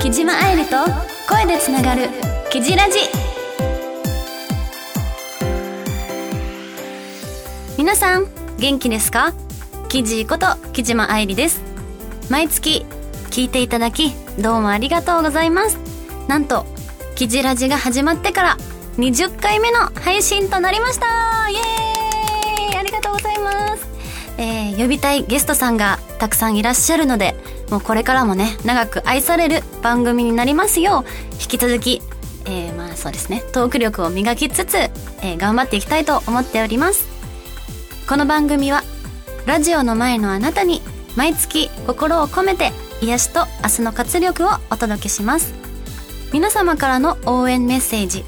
木島愛理と声でつながる「キジラジ」皆さん元気ですか？キジこと木島愛理です。毎月聞いていただきどうもありがとうございます。なんとキジラジが始まってから20回目の配信となりました。えー、呼びたいゲストさんがたくさんいらっしゃるのでもうこれからもね長く愛される番組になりますよう引き続き、えー、まあそうですねトーク力を磨きつつ、えー、頑張っていきたいと思っております。この番組はラジオの前のあなたに毎月心を込めて癒しと明日の活力をお届けします。皆様からの応援メッセージ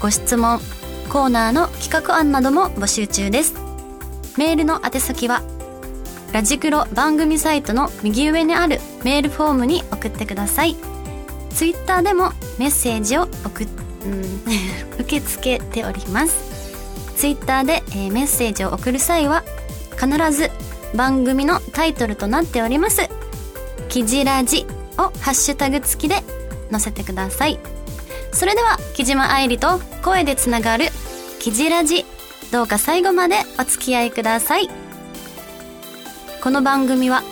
ご質問コーナーの企画案なども募集中です。メールの宛先はラジクロ番組サイトの右上にあるメールフォームに送ってください。ツイッターでもメッセージを送、うん、受け付けております。ツイッターで、えー、メッセージを送る際は必ず番組のタイトルとなっております「キジラジ」をハッシュタグ付きで載せてください。それでは木島愛理と声でつながる「キジラジ」どうか最後までお付き合いください。この番組は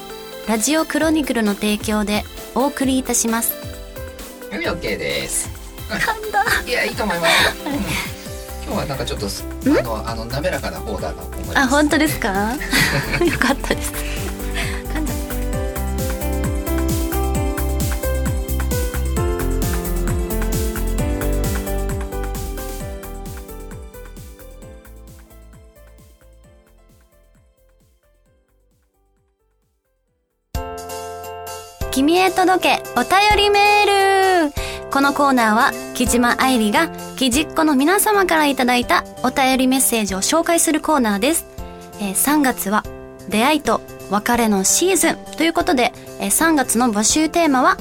ラジオクロニクルの提供でお送りいたします。はい OK です。噛んだ。いやいいと思いますよ。今日はなんかちょっとあのあの滑らかな方だと思います。あ本当ですか？よかったです君へ届けお便りメール。このコーナーは木島愛理が木じっ子の皆様からいただいたお便りメッセージを紹介するコーナーです、えー3月は出会いと別れのシーズンということで、えー3月の募集テーマは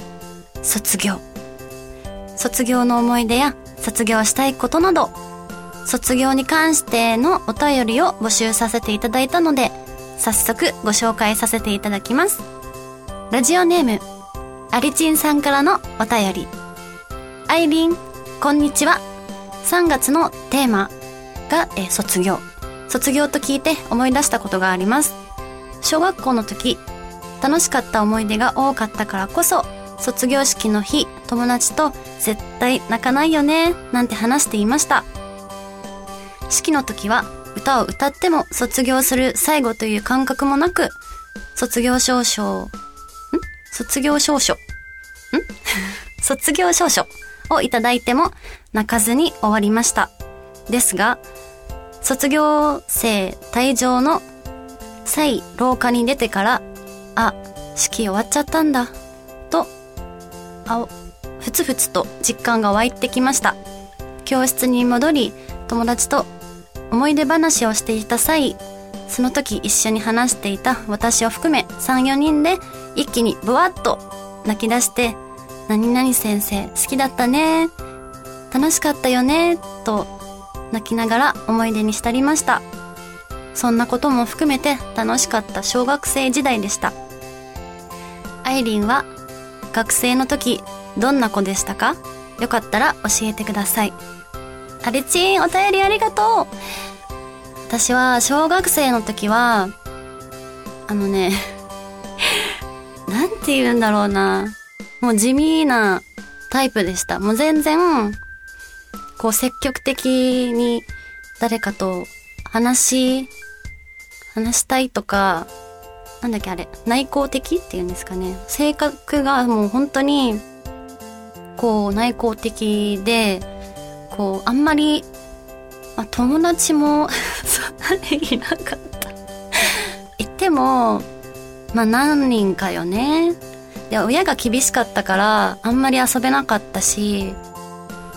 卒業。卒業の思い出や卒業したいことなど卒業に関してのお便りを募集させていただいたので早速ご紹介させていただきます。ラジオネームアリチンさんからのお便りアイリン、こんにちは。3月のテーマが、え卒業。卒業と聞いて思い出したことがあります。小学校の時、楽しかった思い出が多かったからこそ、卒業式の日、友達と絶対泣かないよね、なんて話していました。式の時は、歌を歌っても卒業する最後という感覚もなく、卒業証書、ん卒業証書、ん？卒業証書をいただいても泣かずに終わりました。ですが、卒業生退場の際廊下に出てから、あ、式終わっちゃったんだ、と、あ、ふつふつと実感が湧いてきました。教室に戻り、友達と思い出話をしていた際、その時一緒に話していた私を含め3、4人で一気にブワッと泣き出して、何々先生好きだったね。楽しかったよね。と泣きながら思い出に浸りました。そんなことも含めて楽しかった小学生時代でした。アイリンは学生の時どんな子でしたか？よかったら教えてください。アレチンお便りありがとう私は小学生の時は、あのね、なんて言うんだろうな。もう地味なタイプでした。もう全然、こう積極的に誰かと話し、話したいとか、なんだっけあれ、内向的っていうんですかね。性格がもう本当に、こう内向的で、こうあんまり、まあ、友達もそんなにいなかった。言っても、まあ何人かよね。で、親が厳しかったから、あんまり遊べなかったし、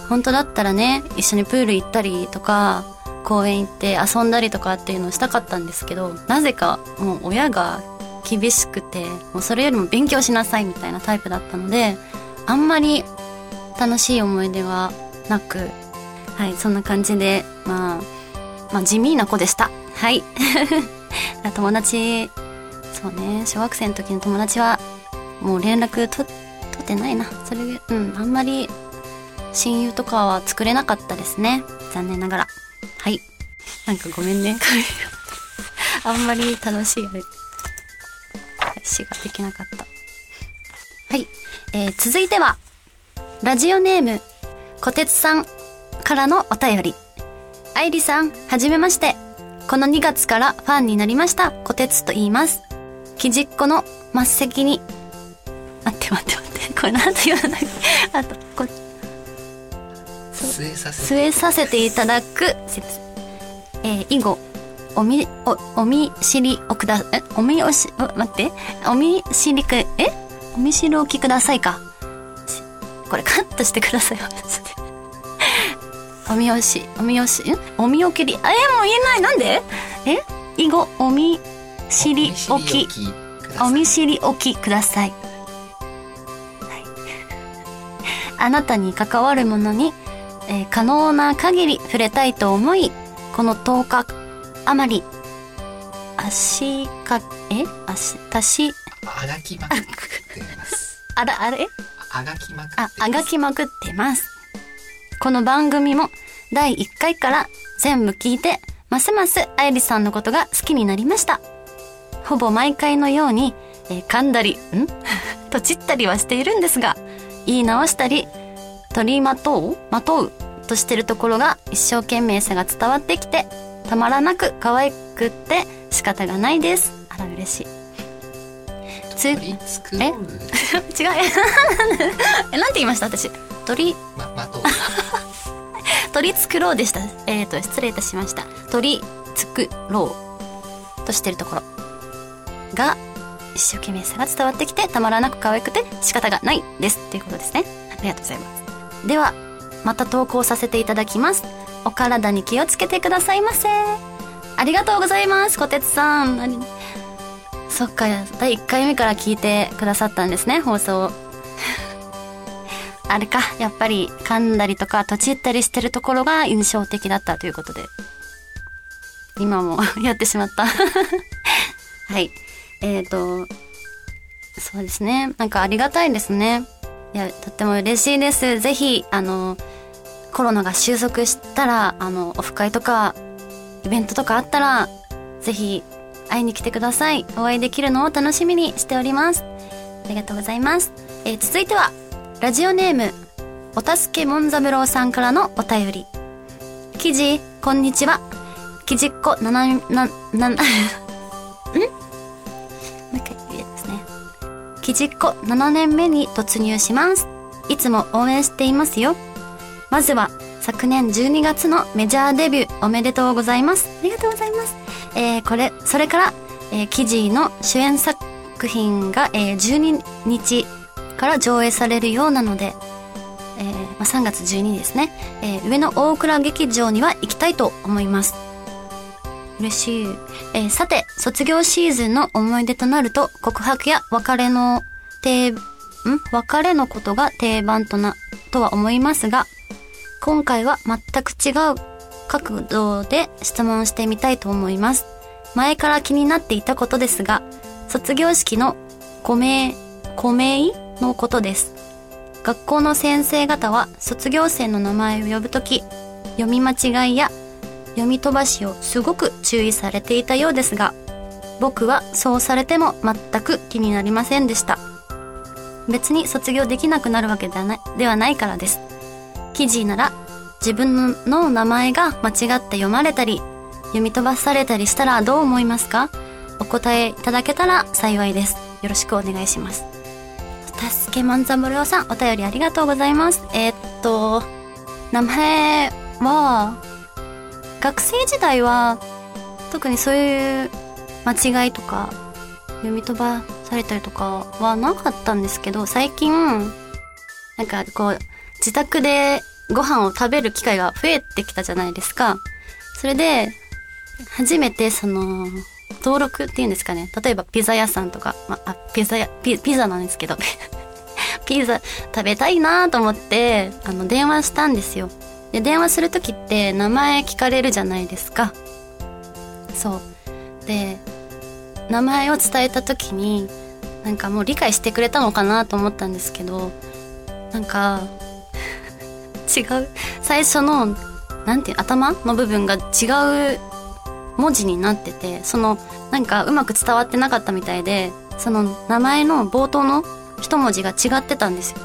本当だったらね、一緒にプール行ったりとか、公園行って遊んだりとかっていうのをしたかったんですけど、なぜかもう親が厳しくて、もうそれよりも勉強しなさいみたいなタイプだったので、あんまり楽しい思い出はなく、はい、そんな感じで、まあ、まあ、地味な子でした。はい。友達そうね。小学生の時の友達はもう連絡と取ってないな。それうんあんまり親友とかは作れなかったですね。残念ながら。はい。なんかごめんね。あんまり楽しいあれ話ができなかった。はい、えー、続いてはラジオネームこてつさんからのお便り愛理さんはじめまして。この2月からファンになりました。こてつと言います。きじっこの末席に。待って待って待って。これなんて言わない。あとこ据えさせ据えさせていただく。すいませんえー以後おみおお見知りおくだえ？おみおしお待って。お見知りくえ？お見知りおきくださいか。しこれカットしてください。マジでおみおしおみおしん？お見送り。あえもう言えない。なんで？え？以後お見知りおき。お見知りおきください。はい、あなたに関わるものに、えー可能な限り触れたいと思い、この10日余り、足か、え？足、足し、あがきまくってます。あら、あれ？あがきまくってあ、あがきまくってます。この番組も第1回から全部聞いて、ますますあゆりさんのことが好きになりました。ほぼ毎回のように、えー噛んだり、ん？とちったりはしているんですが、言い直したり、取りまとう？まとう？としてるところが一生懸命さが伝わってきて、たまらなく可愛くって仕方がないです。あら嬉しい。つ、取り繕う 違う。え、なんて言いました？私。鳥、ままとう取り繕ろうでした。えっ、と、失礼いたしました。取り繕ろうとしてるところが、一生懸命さが伝わってきて、たまらなく可愛くて仕方がないです。っていうことですね。ありがとうございます。では、また投稿させていただきます。お体に気をつけてくださいませ。ありがとうございます、こてつさん。そっか、第1回目から聞いてくださったんですね、放送を。あれか、やっぱり噛んだりとか、とちったりしてるところが印象的だったということで。今も やってしまった。はい。えっ、と、そうですね。なんかありがたいですね。いや、とっても嬉しいです。ぜひ、あの、コロナが収束したら、あの、オフ会とか、イベントとかあったら、ぜひ、会いに来てください。お会いできるのを楽しみにしております。ありがとうございます。えー続いては、ラジオネーム、おたすけもんざぶろうさんからのお便り。記事、こんにちは。きじっこなな、な、な、ん？もう一回言えですね。きじっこ7年目に突入します。いつも応援していますよ。まずは、昨年12月のメジャーデビューおめでとうございます。ありがとうございます。えー、これ、それから、えー、記事の主演作品が、えー、12日から上映されるようなので、えーまあ、3月12日ですね、えー上野大倉劇場には行きたいと思います。嬉しい。えーさて、卒業シーズンの思い出となると、告白や別れの定、ん？別れのことが定番とな、とは思いますが、今回は全く違う角度で質問してみたいと思います。前から気になっていたことですが、卒業式のご名、ご名のことです。学校の先生方は卒業生の名前を呼ぶとき、読み間違いや読み飛ばしをすごく注意されていたようですが、僕はそうされても全く気になりませんでした。別に卒業できなくなるわけではないではないからです。記事なら自分の名前が間違って読まれたり、読み飛ばされたりしたらどう思いますか？お答えいただけたら幸いです。よろしくお願いします。たすけまんざむろうさん、お便りありがとうございます。えーっと、名前は、学生時代は、特にそういう間違いとか、読み飛ばされたりとかはなかったんですけど、最近、なんかこう、自宅でご飯を食べる機会が増えてきたじゃないですか。それで、初めてその、登録っていうんですかね。例えばピザ屋さんとか、まあ、ピザ屋、ピピザなんですけど、ピザ食べたいなと思って、あの、電話したんですよ。で、電話するときって名前聞かれるじゃないですか。そう。で、名前を伝えたときに、なんかもう理解してくれたのかなと思ったんですけど、なんか、違う。最初の、なんていう、頭の部分が違う文字になってて、その、なんかうまく伝わってなかったみたいで、その名前の冒頭の一文字が違ってたんですよ。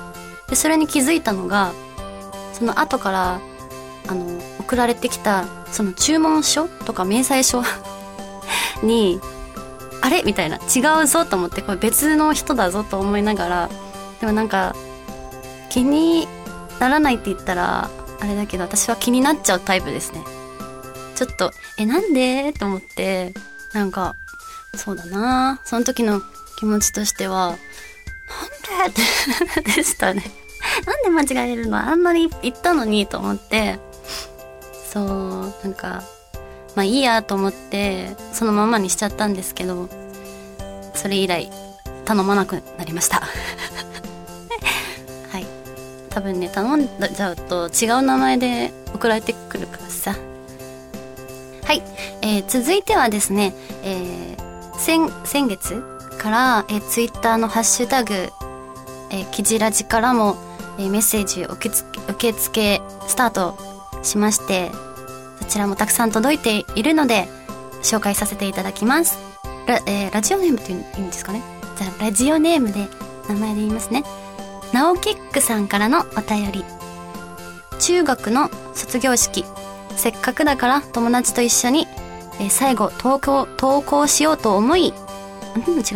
で、それに気づいたのが、その後から、あの、送られてきた、その注文書とか明細書 に、あれ？みたいな。違うぞと思って、これ別の人だぞと思いながら、でもなんか、気にならないって言ったら、あれだけど、私は気になっちゃうタイプですね。ちょっと、え、なんで？と思って、なんか、そうだなその時の気持ちとしては、なんで？って でしたね。なんで間違えるの？あんなに言ったのにと思って、そう、なんか、まあいいやと思って、そのままにしちゃったんですけど、それ以来、頼まなくなりました。はい。多分ね、頼んじゃうと違う名前で送られてくるからさ。はい。えー続いてはですね、えー先、先月から、えー、ツイッターのハッシュタグ、えー、キジラジからも、えーメッセージ受け付け、受け付けスタートしまして、そちらもたくさん届いているので、紹介させていただきます。ラ,、えーラジオネームっていうんですかね？じゃあ、ラジオネームで名前で言いますね。ナオキックさんからのお便り。中学の卒業式。せっかくだから友達と一緒に、えー最後投稿、投稿しようと思い、ん、違う違う違う。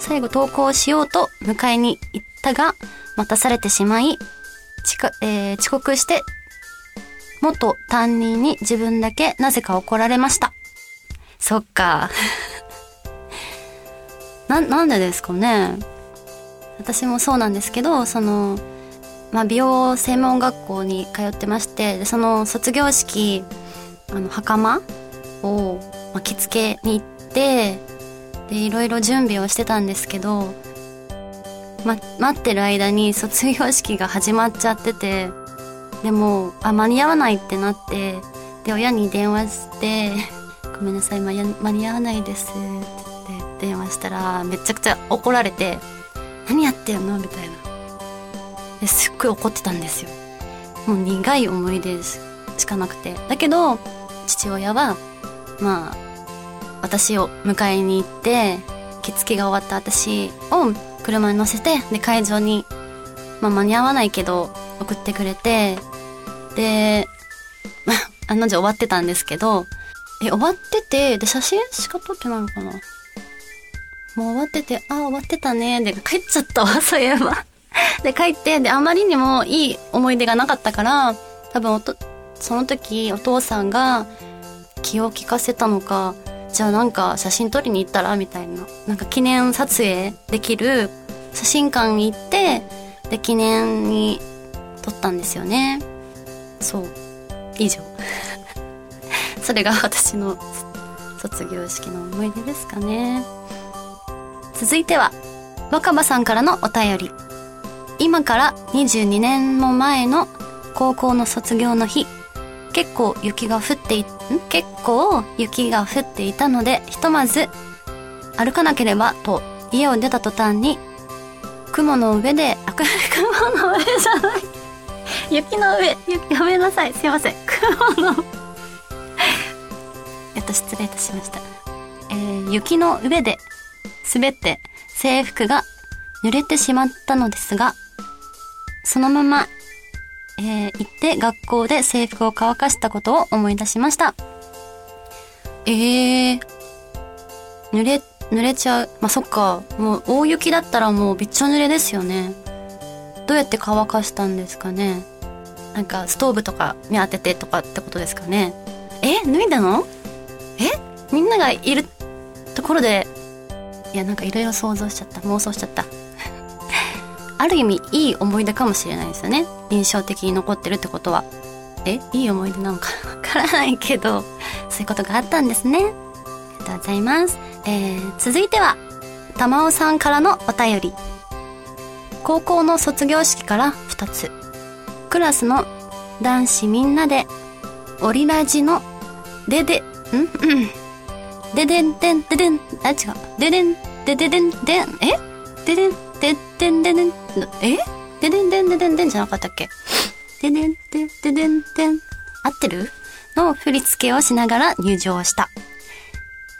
最後投稿しようと迎えに行ったが、待たされてしまい、ちかえー遅刻して、元担任に自分だけなぜか怒られました。そっか。な、なんでですかね私もそうなんですけど、その、まあ、美容専門学校に通ってまして、でその卒業式、あの、袴を、まあ、着付けに行って、で、いろいろ準備をしてたんですけど、ま、待ってる間に卒業式が始まっちゃってて、でも、あ、間に合わないってなって、で、親に電話して、ごめんなさい、間に間に合わないです、って言って電話したら、めちゃくちゃ怒られて、何やってんの？みたいな。ですっごい怒ってたんですよ。もう苦い思い出しかなくて。だけど、父親は、まあ、私を迎えに行って、着付けが終わった私を車に乗せて、で、会場に、まあ間に合わないけど、送ってくれて、で、案の定終わってたんですけど、え、終わってて、で、写真しか撮ってないのかなもう終わってて、あ、終わってたね。で、帰っちゃったわ、そういえば。で、帰って、で、あまりにもいい思い出がなかったから、多分おと、その時、お父さんが気を利かせたのか、じゃあなんか写真撮りに行ったらみたいな。なんか記念撮影できる写真館に行って、で、記念に撮ったんですよね。そう。以上。それが私の卒業式の思い出ですかね。続いては、若葉さんからのお便り。今から22年も前の高校の卒業の日、結構雪が降ってい、結構雪が降っていたので、ひとまず歩かなければと家を出た途端に、雲の上で、あ、雲の上じゃない。雪の上、雪、ごめなさい。すいません。雲の、えっと、失礼いたしました。えー雪の上で滑って制服が濡れてしまったのですが、そのまま、えー行って学校で制服を乾かしたことを思い出しました。えー、濡れ、濡れちゃう。まあ、そっか。もう大雪だったらもうびっちょ濡れですよね。どうやって乾かしたんですかねなんかストーブとかに当ててとかってことですかねえ？脱いだの？え？みんながいるところで、いやなんかいろいろ想像しちゃった。妄想しちゃった。ある意味いい思い出かもしれないですよね。印象的に残ってるってことは。え？いい思い出なのかわからないけど、そういうことがあったんですね。ありがとうございます。えー、続いては、玉尾さんからのお便り。高校の卒業式から2つ。クラスの男子みんなで、オリラジの、でで、ん？うん。ででんでんででん、あ、違う。ででん、でででんでん、え？ででん、ででんででん、えででんでんででんでんじゃなかったっけででん、でんででんでん、合ってるの振り付けをしながら入場した。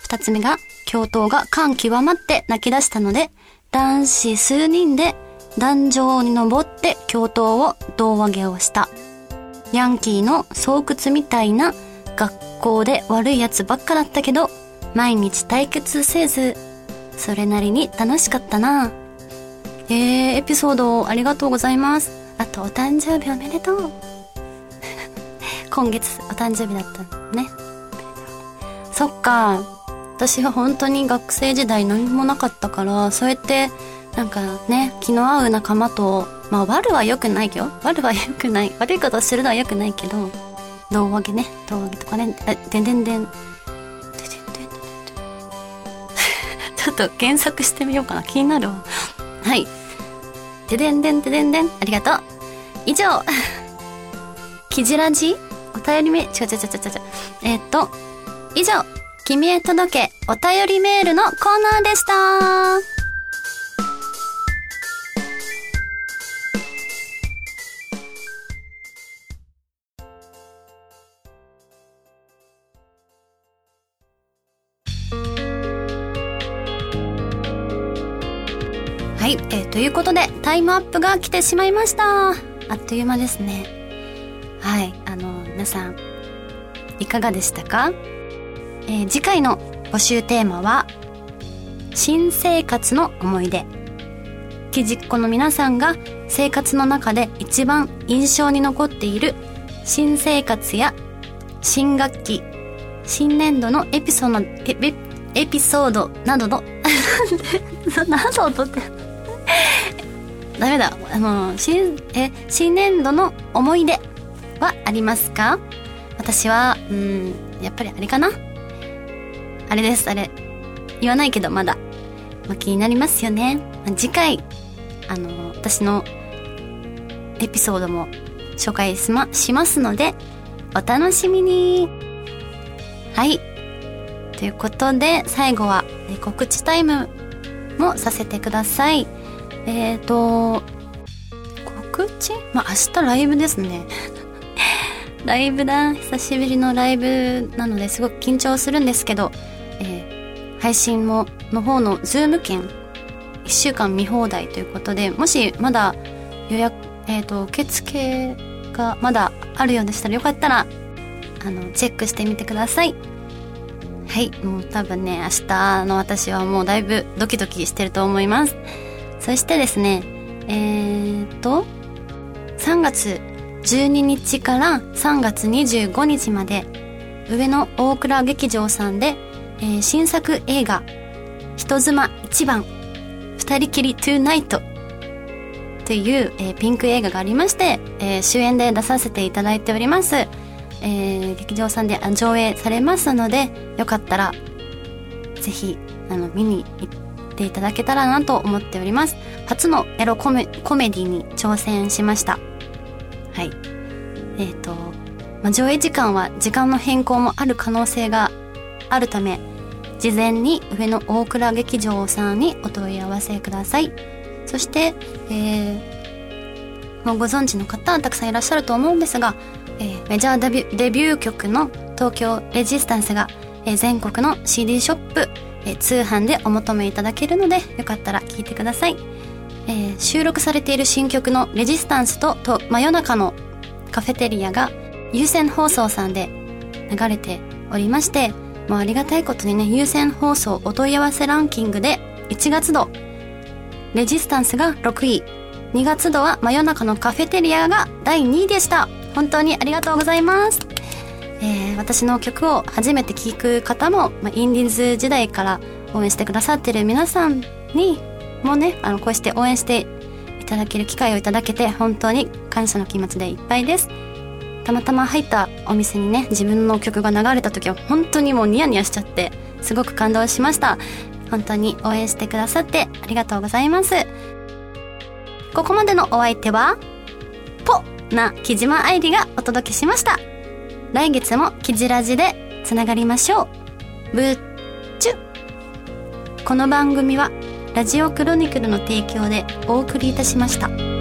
二つ目が、教頭が感極まって泣き出したので、男子数人で壇上に登って教頭を胴上げをした。ヤンキーの巣窟みたいな学校で悪い奴ばっかだったけど、毎日対決せず、それなりに楽しかったな。えー、エピソードありがとうございます。あとお誕生日おめでとう。今月お誕生日だったのね。そっか。私は本当に学生時代何もなかったから、そうやって、なんかね、気の合う仲間と、まあ悪は良くないよ。悪は良くない。悪いことするのは良くないけど、胴上げね、胴上げとかね、え。でんでんでんちょっと検索してみようかな。気になるわ。はい。てでんでんてでんでん。ありがとう。以上。キジラジ？お便りめ、違う違う違う違う違う。えーっと、以上、君へ届けお便りメールのコーナーでした。はい、えーということで、タイムアップが来てしまいました。あっという間ですね。はい、あの、皆さん、いかがでしたか？えー次回の募集テーマは、新生活の思い出。きじっこの皆さんが生活の中で一番印象に残っている新生活や新学期、新年度のエピソード、エピソードなどの、などとって、ダメだ。あの、新、え、新年度の思い出はありますか？私は、うん、やっぱりあれかな？あれです、あれ。言わないけど、まだ。ま、気になりますよね。ま次回、あの、私のエピソードも紹介しま、しますので、お楽しみに。はい。ということで、最後は告知タイムもさせてください。えーと、告知？まあ、明日ライブですね。ライブだ。久しぶりのライブなのですごく緊張するんですけど、えー配信も、の方のズーム券、1週間見放題ということで、もしまだ予約、えっ、と、受付がまだあるようでしたらよかったら、あの、チェックしてみてください。はい、もう多分ね、明日の私はもうだいぶドキドキしてると思います。そしてですね、えーと、3月12日から3月25日まで、上野大倉劇場さんで、えー新作映画、人妻一番、二人きりトゥーナイトという、えーピンク映画がありまして、えー主演で出させていただいております。えー劇場さんで上映されますので、よかったら、ぜひ、あの、見に行っていただけたらなと思っております。初のエロコメコメディに挑戦しました。はい。えっ、と、まあ、上映時間は時間の変更もある可能性があるため、事前に上野大倉劇場さんにお問い合わせください。そして、えー、もうご存知の方たくさんいらっしゃると思うんですが、えーメジャーデビューデビュー曲の東京レジスタンスが、えー全国の CD ショップ、え通販でお求めいただけるので、よかったら聴いてください。えー収録されている新曲のレジスタンスと、と真夜中のカフェテリアが有線放送さんで流れておりまして、もうありがたいことにね、有線放送お問い合わせランキングで1月度、レジスタンスが6位、2月度は真夜中のカフェテリアが第2位でした。本当にありがとうございます。えー私の曲を初めて聴く方も、まあ、インディーズ時代から応援してくださってる皆さんにもね、あの、こうして応援していただける機会をいただけて本当に感謝の気持ちでいっぱいです。たまたま入ったお店にね、自分の曲が流れた時は本当にもうニヤニヤしちゃって、すごく感動しました。本当に応援してくださってありがとうございます。ここまでのお相手は、ポな木島愛理がお届けしました。来月もキジラジでつながりましょう。ぶっちゅ。この番組はラジオクロニクルの提供でお送りいたしました。